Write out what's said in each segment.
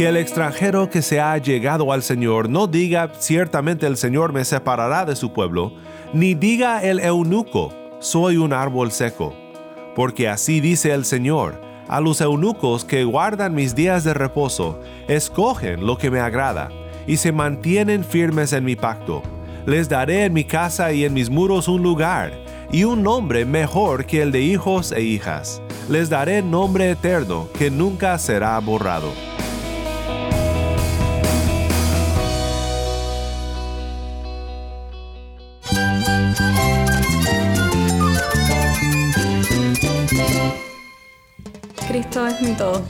Que el extranjero que se ha llegado al Señor no diga ciertamente el Señor me separará de su pueblo, ni diga el eunuco, soy un árbol seco. Porque así dice el Señor, a los eunucos que guardan mis días de reposo, escogen lo que me agrada, y se mantienen firmes en mi pacto. Les daré en mi casa y en mis muros un lugar, y un nombre mejor que el de hijos e hijas. Les daré nombre eterno que nunca será borrado.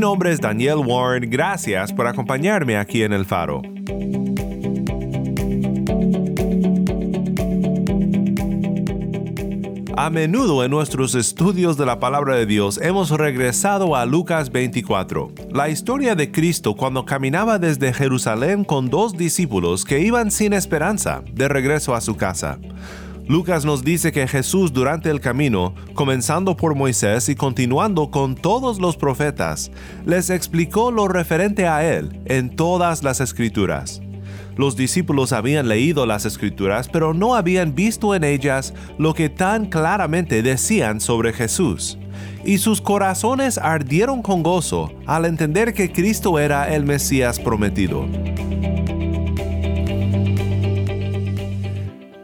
Nombre es Daniel Warren, gracias por acompañarme aquí en El Faro. A menudo en nuestros estudios de la palabra de Dios hemos regresado a Lucas 24, la historia de Cristo cuando caminaba desde Jerusalén con dos discípulos que iban sin esperanza de regreso a su casa. Lucas nos dice que Jesús durante el camino, comenzando por Moisés y continuando con todos los profetas, les explicó lo referente a él en todas las escrituras. Los discípulos habían leído las escrituras, pero no habían visto en ellas lo que tan claramente decían sobre Jesús. Y sus corazones ardieron con gozo al entender que Cristo era el Mesías prometido.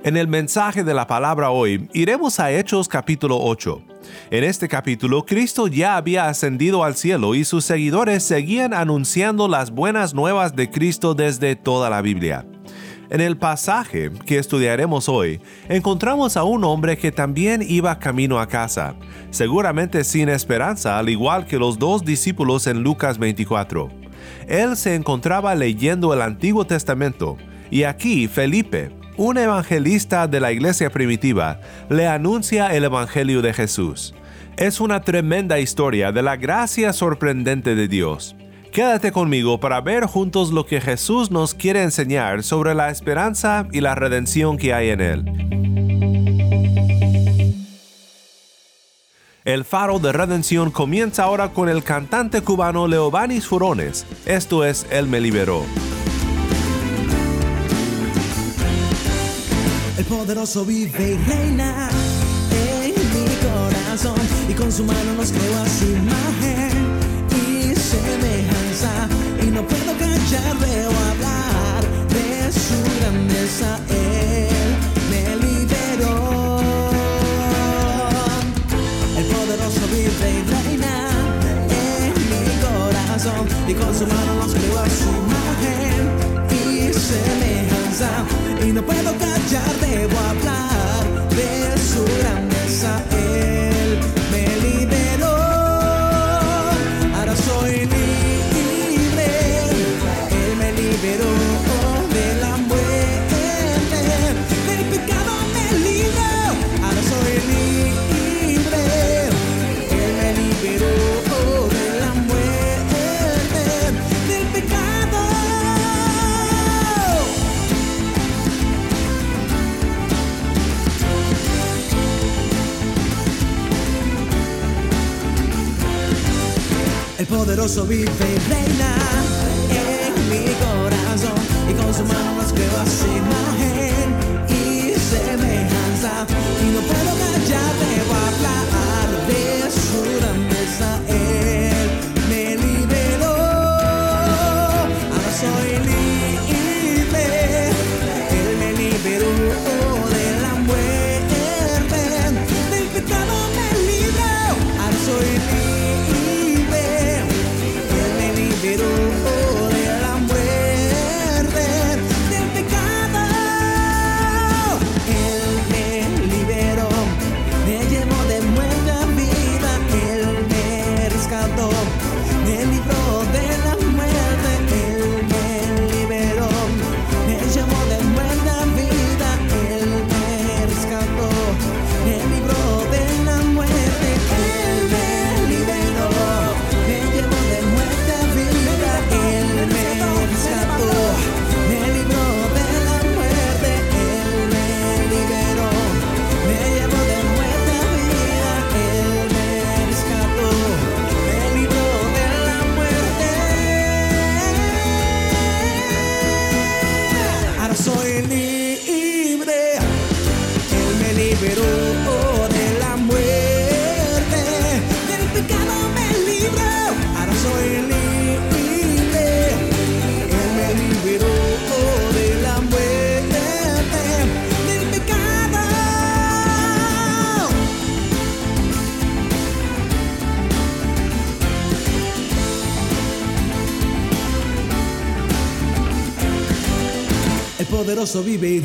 En el mensaje de la palabra hoy iremos a Hechos capítulo 8. En este capítulo, Cristo ya había ascendido al cielo y sus seguidores seguían anunciando las buenas nuevas de Cristo desde toda la Biblia. En el pasaje que estudiaremos hoy, encontramos a un hombre que también iba camino a casa, seguramente sin esperanza, al igual que los dos discípulos en Lucas 24. Él se encontraba leyendo el Antiguo Testamento, y aquí Felipe, un evangelista de la iglesia primitiva le anuncia el Evangelio de Jesús. Es una tremenda historia de la gracia sorprendente de Dios. Quédate conmigo para ver juntos lo que Jesús nos quiere enseñar sobre la esperanza y la redención que hay en Él. El faro de redención comienza ahora con el cantante cubano Leobanis Furones. Esto es Él me liberó. Poderoso vive y reina en mi corazón y con su mano nos creó a su imagen y semejanza y no puedo callarle o hablar de su grandeza. Él me liberó. El poderoso vive y reina en mi corazón y con su mano nos creó a su imagen y semejanza y no puedo callar, El poderoso vive y reina vive y.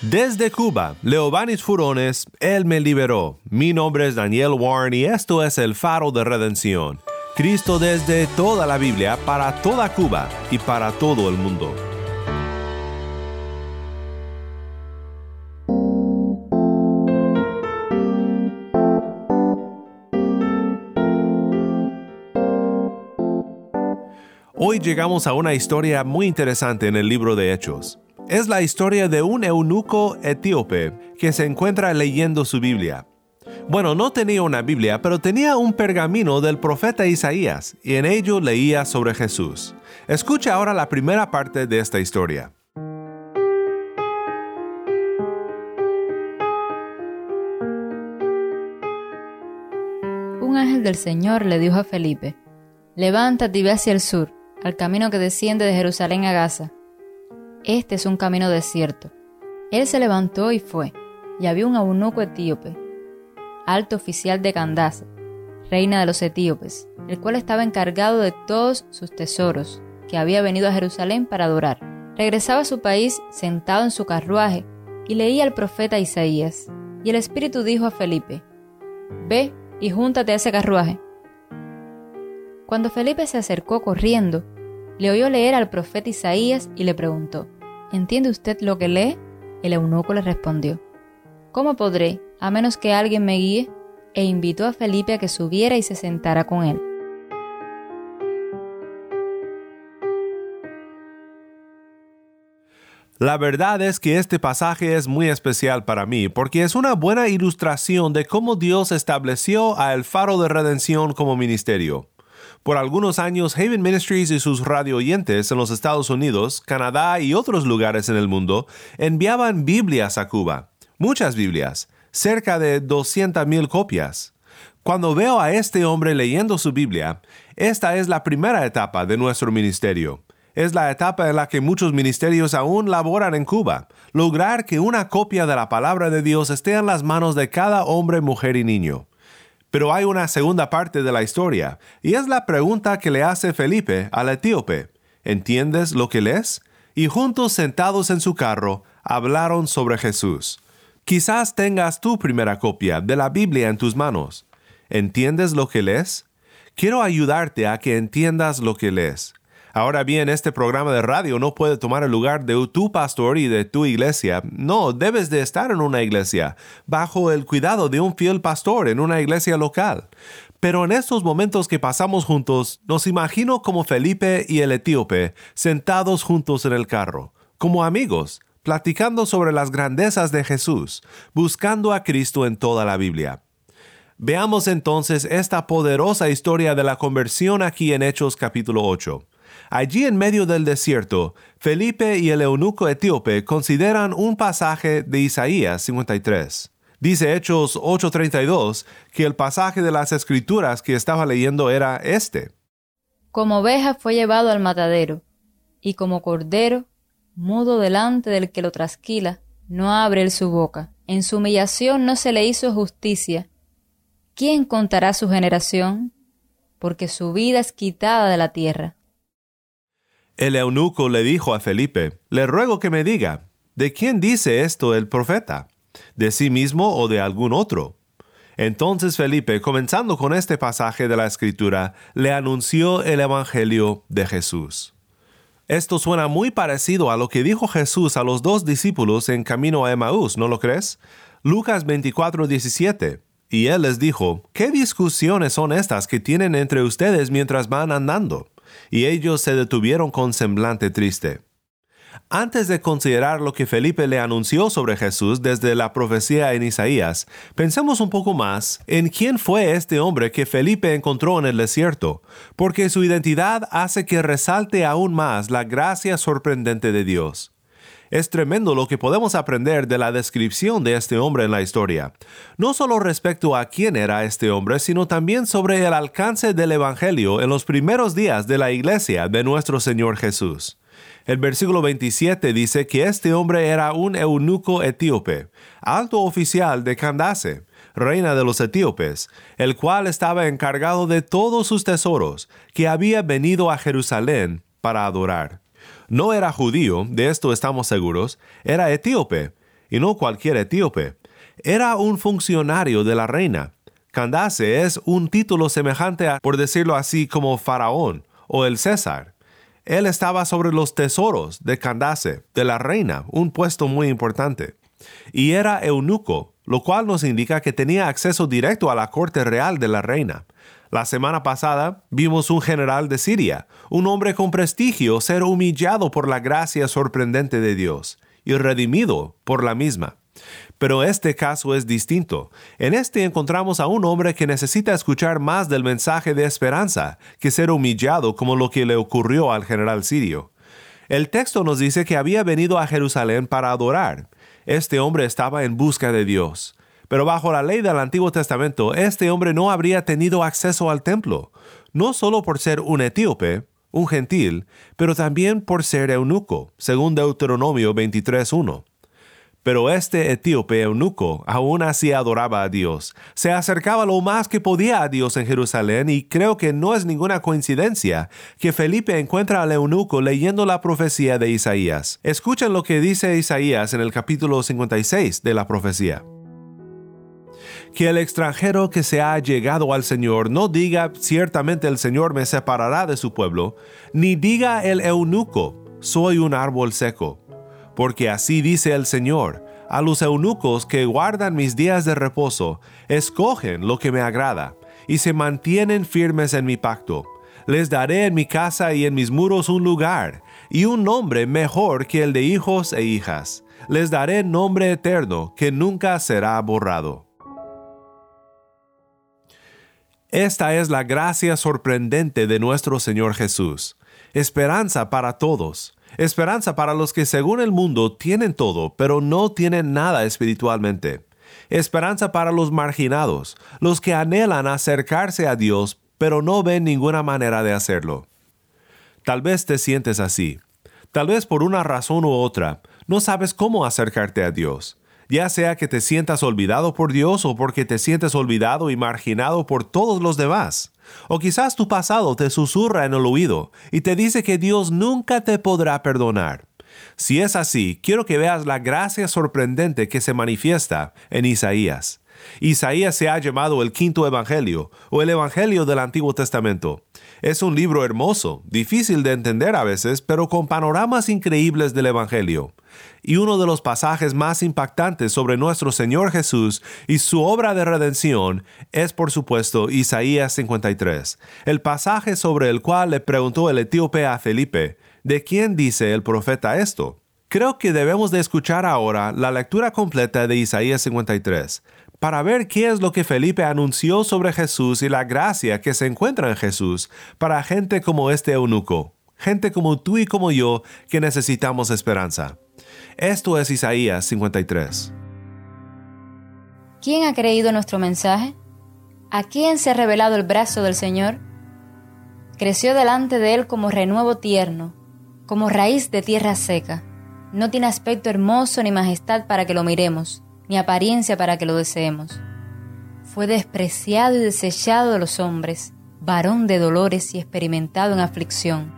Desde Cuba, Leobanis Furones, Él me liberó. Mi nombre es Daniel Warren y esto es el faro de redención. Cristo desde toda la Biblia para toda Cuba y para todo el mundo. Llegamos a una historia muy interesante en el libro de Hechos. Es la historia de un eunuco etíope que se encuentra leyendo su Biblia. Bueno, no tenía una Biblia, pero tenía un pergamino del profeta Isaías y en ello leía sobre Jesús. Escucha ahora la primera parte de esta historia. Un ángel del Señor le dijo a Felipe, Levántate y ve hacia el sur, al camino que desciende de Jerusalén a Gaza. Este es un camino desierto. Él se levantó y fue, y había un eunuco etíope, alto oficial de Candace, reina de los etíopes, el cual estaba encargado de todos sus tesoros, que había venido a Jerusalén para adorar. Regresaba a su país sentado en su carruaje y leía al profeta Isaías. Y el Espíritu dijo a Felipe, Ve y júntate a ese carruaje. Cuando Felipe se acercó corriendo, le oyó leer al profeta Isaías y le preguntó, ¿Entiende usted lo que lee? El eunuco le respondió, ¿Cómo podré, a menos que alguien me guíe? E invitó a Felipe a que subiera y se sentara con él. La verdad es que este pasaje es muy especial para mí porque es una buena ilustración de cómo Dios estableció a El Faro de Redención como ministerio. Por algunos años, Haven Ministries y sus radio oyentes en los Estados Unidos, Canadá y otros lugares en el mundo enviaban Biblias a Cuba. Muchas Biblias, cerca de 200.000 copias. Cuando veo a este hombre leyendo su Biblia, esta es la primera etapa de nuestro ministerio. Es la etapa en la que muchos ministerios aún laboran en Cuba, lograr que una copia de la palabra de Dios esté en las manos de cada hombre, mujer y niño. Pero hay una segunda parte de la historia, y es la pregunta que le hace Felipe al etíope. ¿Entiendes lo que lees? Y juntos sentados en su carro, hablaron sobre Jesús. Quizás tengas tu primera copia de la Biblia en tus manos. ¿Entiendes lo que lees? Quiero ayudarte a que entiendas lo que lees. Ahora bien, este programa de radio no puede tomar el lugar de tu pastor y de tu iglesia. No, debes de estar en una iglesia, bajo el cuidado de un fiel pastor en una iglesia local. Pero en estos momentos que pasamos juntos, nos imagino como Felipe y el etíope, sentados juntos en el carro, como amigos, platicando sobre las grandezas de Jesús, buscando a Cristo en toda la Biblia. Veamos entonces esta poderosa historia de la conversión aquí en Hechos capítulo 8. Allí en medio del desierto, Felipe y el eunuco etíope consideran un pasaje de Isaías 53. Dice Hechos 8:32 que el pasaje de las escrituras que estaba leyendo era este. Como oveja fue llevado al matadero, y como cordero, mudo delante del que lo trasquila, no abre él su boca. En su humillación no se le hizo justicia. ¿Quién contará su generación? Porque su vida es quitada de la tierra. El eunuco le dijo a Felipe, Le ruego que me diga, ¿de quién dice esto el profeta? ¿De sí mismo o de algún otro? Entonces Felipe, comenzando con este pasaje de la Escritura, le anunció el Evangelio de Jesús. Esto suena muy parecido a lo que dijo Jesús a los dos discípulos en camino a Emaús, ¿no lo crees? Lucas 24, 17. Y él les dijo, ¿qué discusiones son estas que tienen entre ustedes mientras van andando? Y ellos se detuvieron con semblante triste. Antes de considerar lo que Felipe le anunció sobre Jesús desde la profecía en Isaías, pensemos un poco más en quién fue este hombre que Felipe encontró en el desierto, porque su identidad hace que resalte aún más la gracia sorprendente de Dios. Es tremendo lo que podemos aprender de la descripción de este hombre en la historia, no solo respecto a quién era este hombre, sino también sobre el alcance del Evangelio en los primeros días de la iglesia de nuestro Señor Jesús. El versículo 27 dice que este hombre era un eunuco etíope, alto oficial de Candace, reina de los etíopes, el cual estaba encargado de todos sus tesoros, que había venido a Jerusalén para adorar. No era judío, de esto estamos seguros, era etíope, y no cualquier etíope. Era un funcionario de la reina. Candace es un título semejante a, por decirlo así, como faraón o el César. Él estaba sobre los tesoros de Candace, de la reina, un puesto muy importante. Y era eunuco, lo cual nos indica que tenía acceso directo a la corte real de la reina. La semana pasada vimos un general de Siria, un hombre con prestigio, ser humillado por la gracia sorprendente de Dios y redimido por la misma. Pero este caso es distinto. En este encontramos a un hombre que necesita escuchar más del mensaje de esperanza que ser humillado como lo que le ocurrió al general sirio. El texto nos dice que había venido a Jerusalén para adorar. Este hombre estaba en busca de Dios. Pero bajo la ley del Antiguo Testamento, este hombre no habría tenido acceso al templo, no solo por ser un etíope, un gentil, pero también por ser eunuco, según Deuteronomio 23.1. Pero este etíope eunuco aún así adoraba a Dios, se acercaba lo más que podía a Dios en Jerusalén y creo que no es ninguna coincidencia que Felipe encuentra al eunuco leyendo la profecía de Isaías. Escuchen lo que dice Isaías en el capítulo 56 de la profecía que el extranjero que se ha llegado al Señor no diga ciertamente el Señor me separará de su pueblo, ni diga el eunuco, soy un árbol seco. Porque así dice el Señor, a los eunucos que guardan mis días de reposo, escogen lo que me agrada, y se mantienen firmes en mi pacto. Les daré en mi casa y en mis muros un lugar, y un nombre mejor que el de hijos e hijas. Les daré nombre eterno que nunca será borrado. Esta es la gracia sorprendente de nuestro Señor Jesús. Esperanza para todos. Esperanza para los que según el mundo tienen todo, pero no tienen nada espiritualmente. Esperanza para los marginados, los que anhelan acercarse a Dios, pero no ven ninguna manera de hacerlo. Tal vez te sientes así. Tal vez por una razón u otra, no sabes cómo acercarte a Dios ya sea que te sientas olvidado por Dios o porque te sientes olvidado y marginado por todos los demás. O quizás tu pasado te susurra en el oído y te dice que Dios nunca te podrá perdonar. Si es así, quiero que veas la gracia sorprendente que se manifiesta en Isaías. Isaías se ha llamado el quinto evangelio o el evangelio del Antiguo Testamento. Es un libro hermoso, difícil de entender a veces, pero con panoramas increíbles del evangelio. Y uno de los pasajes más impactantes sobre nuestro Señor Jesús y su obra de redención es por supuesto Isaías 53, el pasaje sobre el cual le preguntó el etíope a Felipe, ¿de quién dice el profeta esto? Creo que debemos de escuchar ahora la lectura completa de Isaías 53 para ver qué es lo que Felipe anunció sobre Jesús y la gracia que se encuentra en Jesús para gente como este eunuco, gente como tú y como yo que necesitamos esperanza. Esto es Isaías 53. ¿Quién ha creído nuestro mensaje? ¿A quién se ha revelado el brazo del Señor? Creció delante de él como renuevo tierno, como raíz de tierra seca. No tiene aspecto hermoso ni majestad para que lo miremos ni apariencia para que lo deseemos. Fue despreciado y desechado de los hombres, varón de dolores y experimentado en aflicción.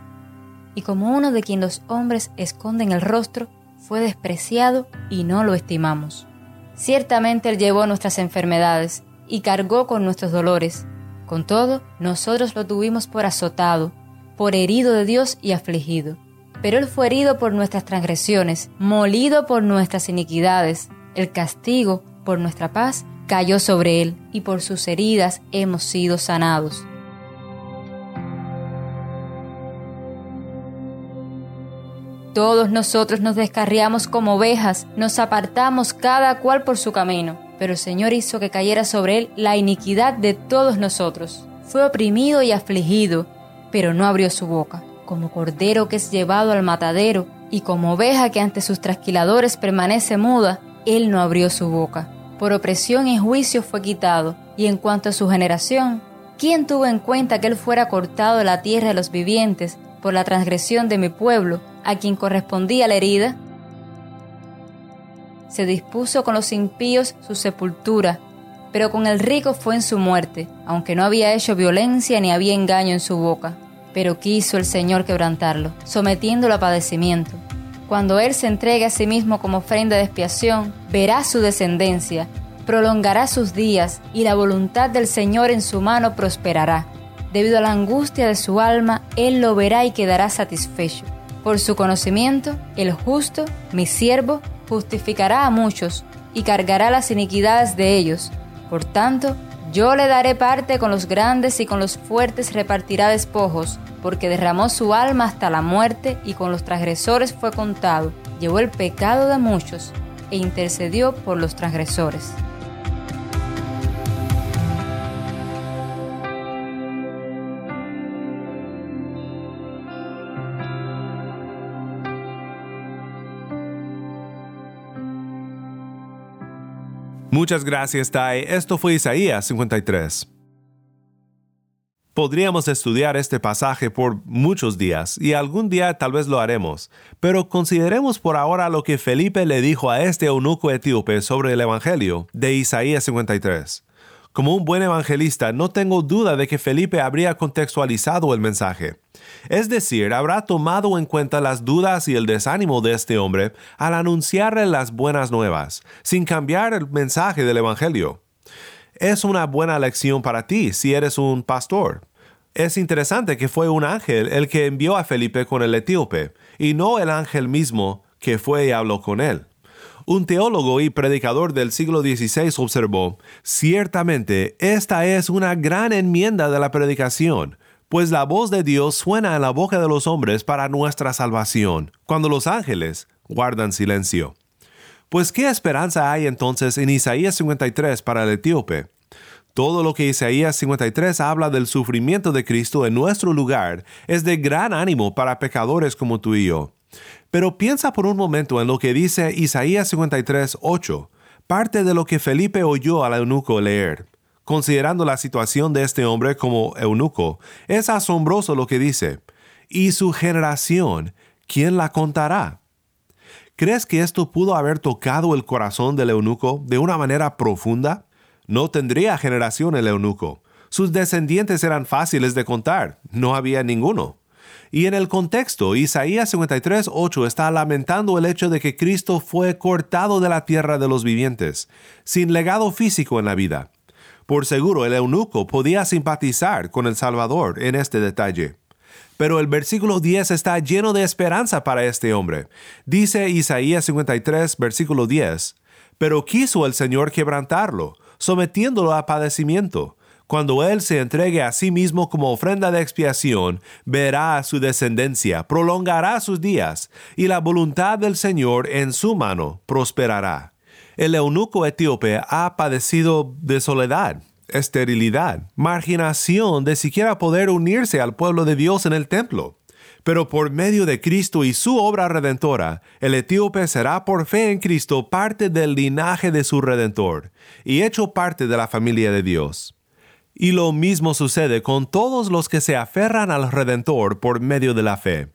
Y como uno de quien los hombres esconden el rostro, fue despreciado y no lo estimamos. Ciertamente Él llevó nuestras enfermedades y cargó con nuestros dolores. Con todo, nosotros lo tuvimos por azotado, por herido de Dios y afligido. Pero Él fue herido por nuestras transgresiones, molido por nuestras iniquidades el castigo por nuestra paz cayó sobre él y por sus heridas hemos sido sanados. Todos nosotros nos descarriamos como ovejas, nos apartamos cada cual por su camino, pero el Señor hizo que cayera sobre él la iniquidad de todos nosotros. Fue oprimido y afligido, pero no abrió su boca, como cordero que es llevado al matadero, y como oveja que ante sus trasquiladores permanece muda, él no abrió su boca. Por opresión y juicio fue quitado. Y en cuanto a su generación, ¿quién tuvo en cuenta que él fuera cortado de la tierra de los vivientes por la transgresión de mi pueblo, a quien correspondía la herida? Se dispuso con los impíos su sepultura, pero con el rico fue en su muerte, aunque no había hecho violencia ni había engaño en su boca. Pero quiso el Señor quebrantarlo, sometiéndolo a padecimiento. Cuando Él se entregue a sí mismo como ofrenda de expiación, verá su descendencia, prolongará sus días y la voluntad del Señor en su mano prosperará. Debido a la angustia de su alma, Él lo verá y quedará satisfecho. Por su conocimiento, el justo, mi siervo, justificará a muchos y cargará las iniquidades de ellos. Por tanto, yo le daré parte con los grandes y con los fuertes repartirá despojos, porque derramó su alma hasta la muerte y con los transgresores fue contado, llevó el pecado de muchos e intercedió por los transgresores. Muchas gracias, Tai. Esto fue Isaías 53. Podríamos estudiar este pasaje por muchos días y algún día tal vez lo haremos, pero consideremos por ahora lo que Felipe le dijo a este eunuco etíope sobre el Evangelio de Isaías 53. Como un buen evangelista, no tengo duda de que Felipe habría contextualizado el mensaje. Es decir, habrá tomado en cuenta las dudas y el desánimo de este hombre al anunciarle las buenas nuevas, sin cambiar el mensaje del Evangelio. Es una buena lección para ti si eres un pastor. Es interesante que fue un ángel el que envió a Felipe con el etíope, y no el ángel mismo que fue y habló con él. Un teólogo y predicador del siglo XVI observó, ciertamente esta es una gran enmienda de la predicación, pues la voz de Dios suena en la boca de los hombres para nuestra salvación, cuando los ángeles guardan silencio. Pues qué esperanza hay entonces en Isaías 53 para el etíope. Todo lo que Isaías 53 habla del sufrimiento de Cristo en nuestro lugar es de gran ánimo para pecadores como tú y yo. Pero piensa por un momento en lo que dice Isaías 53, 8, parte de lo que Felipe oyó al eunuco leer. Considerando la situación de este hombre como eunuco, es asombroso lo que dice. Y su generación, ¿quién la contará? ¿Crees que esto pudo haber tocado el corazón del eunuco de una manera profunda? No tendría generación el eunuco. Sus descendientes eran fáciles de contar, no había ninguno. Y en el contexto, Isaías 53.8 está lamentando el hecho de que Cristo fue cortado de la tierra de los vivientes, sin legado físico en la vida. Por seguro, el eunuco podía simpatizar con el Salvador en este detalle. Pero el versículo 10 está lleno de esperanza para este hombre. Dice Isaías 53, versículo 10, Pero quiso el Señor quebrantarlo, sometiéndolo a padecimiento. Cuando Él se entregue a sí mismo como ofrenda de expiación, verá a su descendencia, prolongará sus días, y la voluntad del Señor en su mano prosperará el eunuco etíope ha padecido de soledad, esterilidad, marginación de siquiera poder unirse al pueblo de Dios en el templo. Pero por medio de Cristo y su obra redentora, el etíope será por fe en Cristo parte del linaje de su redentor y hecho parte de la familia de Dios. Y lo mismo sucede con todos los que se aferran al redentor por medio de la fe.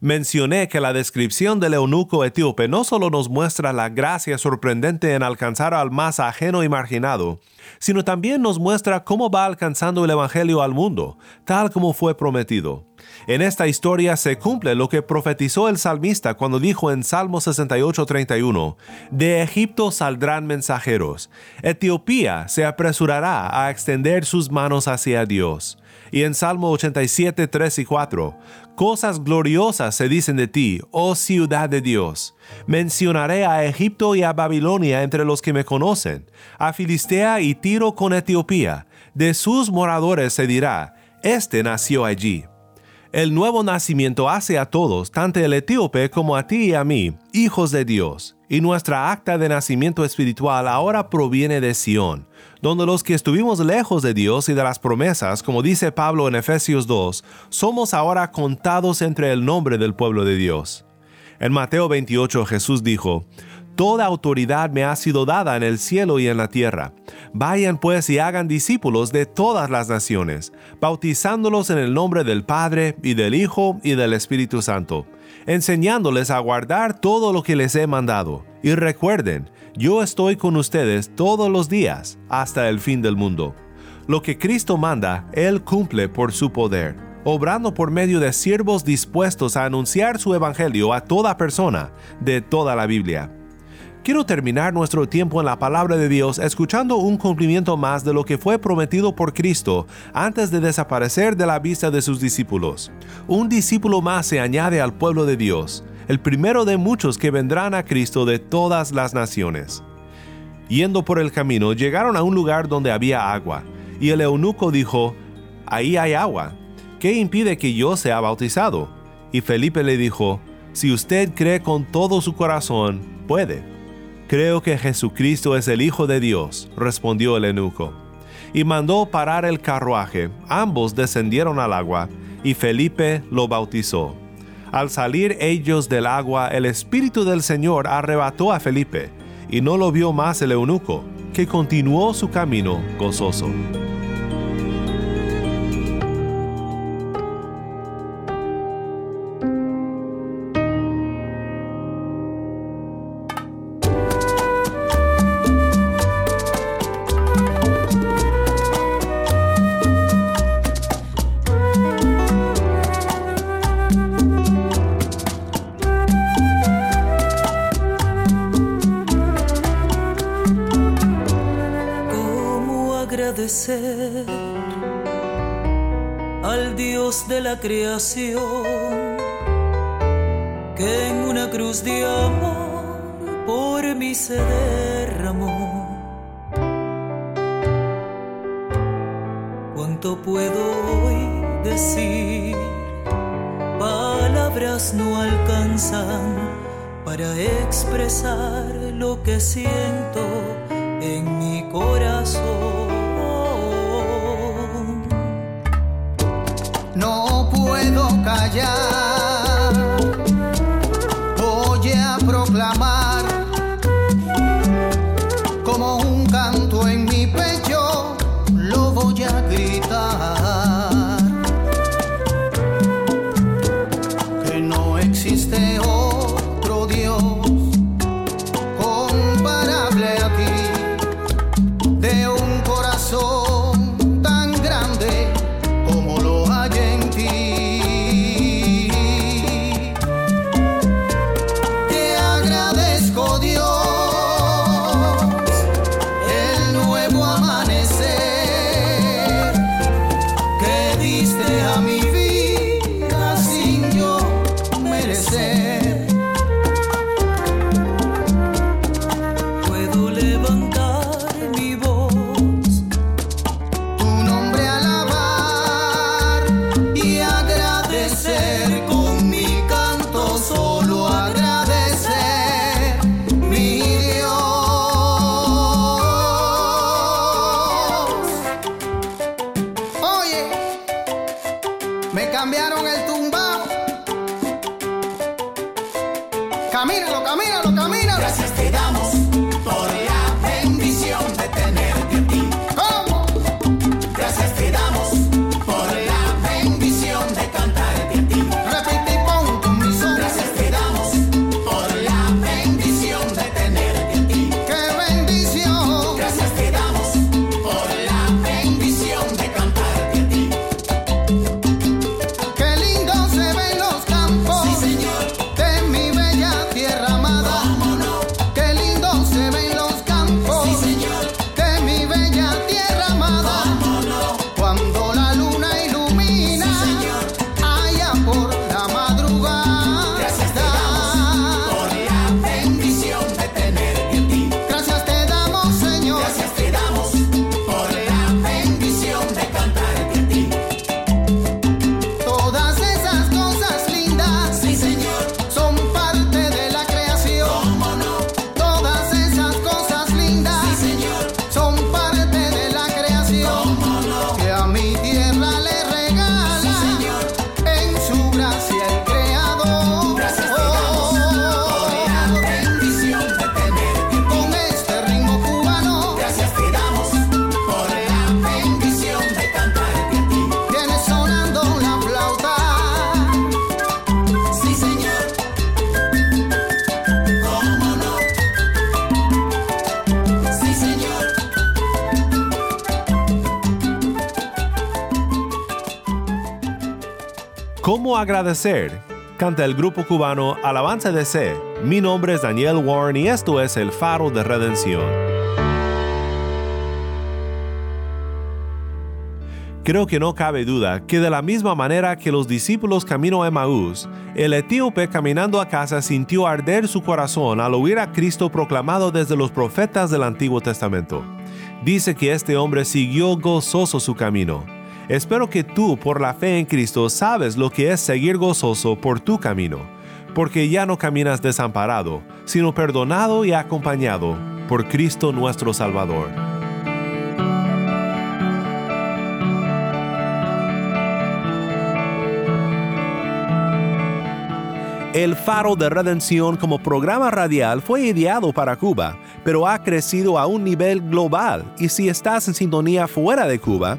Mencioné que la descripción del eunuco etíope no solo nos muestra la gracia sorprendente en alcanzar al más ajeno y marginado, sino también nos muestra cómo va alcanzando el Evangelio al mundo, tal como fue prometido. En esta historia se cumple lo que profetizó el salmista cuando dijo en Salmo 68:31, De Egipto saldrán mensajeros, Etiopía se apresurará a extender sus manos hacia Dios. Y en Salmo 87, 3 y 4, Cosas gloriosas se dicen de ti, oh ciudad de Dios. Mencionaré a Egipto y a Babilonia entre los que me conocen, a Filistea y Tiro con Etiopía. De sus moradores se dirá, Este nació allí. El nuevo nacimiento hace a todos, tanto el etíope como a ti y a mí, hijos de Dios, y nuestra acta de nacimiento espiritual ahora proviene de Sión, donde los que estuvimos lejos de Dios y de las promesas, como dice Pablo en Efesios 2, somos ahora contados entre el nombre del pueblo de Dios. En Mateo 28 Jesús dijo, Toda autoridad me ha sido dada en el cielo y en la tierra. Vayan pues y hagan discípulos de todas las naciones, bautizándolos en el nombre del Padre y del Hijo y del Espíritu Santo, enseñándoles a guardar todo lo que les he mandado. Y recuerden, yo estoy con ustedes todos los días hasta el fin del mundo. Lo que Cristo manda, Él cumple por su poder. obrando por medio de siervos dispuestos a anunciar su evangelio a toda persona de toda la Biblia. Quiero terminar nuestro tiempo en la palabra de Dios escuchando un cumplimiento más de lo que fue prometido por Cristo antes de desaparecer de la vista de sus discípulos. Un discípulo más se añade al pueblo de Dios, el primero de muchos que vendrán a Cristo de todas las naciones. Yendo por el camino, llegaron a un lugar donde había agua, y el eunuco dijo, Ahí hay agua, ¿qué impide que yo sea bautizado? Y Felipe le dijo, Si usted cree con todo su corazón, puede. Creo que Jesucristo es el Hijo de Dios, respondió el eunuco. Y mandó parar el carruaje. Ambos descendieron al agua, y Felipe lo bautizó. Al salir ellos del agua, el Espíritu del Señor arrebató a Felipe, y no lo vio más el eunuco, que continuó su camino gozoso. Se derramó? ¿Cuánto puedo hoy decir? Palabras no alcanzan para expresar lo que siento en mi corazón. No puedo callar, agradecer? Canta el grupo cubano Alabanza de C. Mi nombre es Daniel Warren y esto es El Faro de Redención. Creo que no cabe duda que de la misma manera que los discípulos camino a Emaús, el etíope caminando a casa sintió arder su corazón al oír a Cristo proclamado desde los profetas del Antiguo Testamento. Dice que este hombre siguió gozoso su camino. Espero que tú, por la fe en Cristo, sabes lo que es seguir gozoso por tu camino, porque ya no caminas desamparado, sino perdonado y acompañado por Cristo nuestro Salvador. El Faro de Redención como programa radial fue ideado para Cuba, pero ha crecido a un nivel global y si estás en sintonía fuera de Cuba,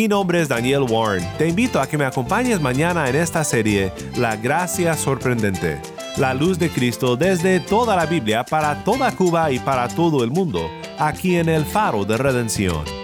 Mi nombre es Daniel Warren. Te invito a que me acompañes mañana en esta serie La Gracia Sorprendente, la luz de Cristo desde toda la Biblia para toda Cuba y para todo el mundo, aquí en el Faro de Redención.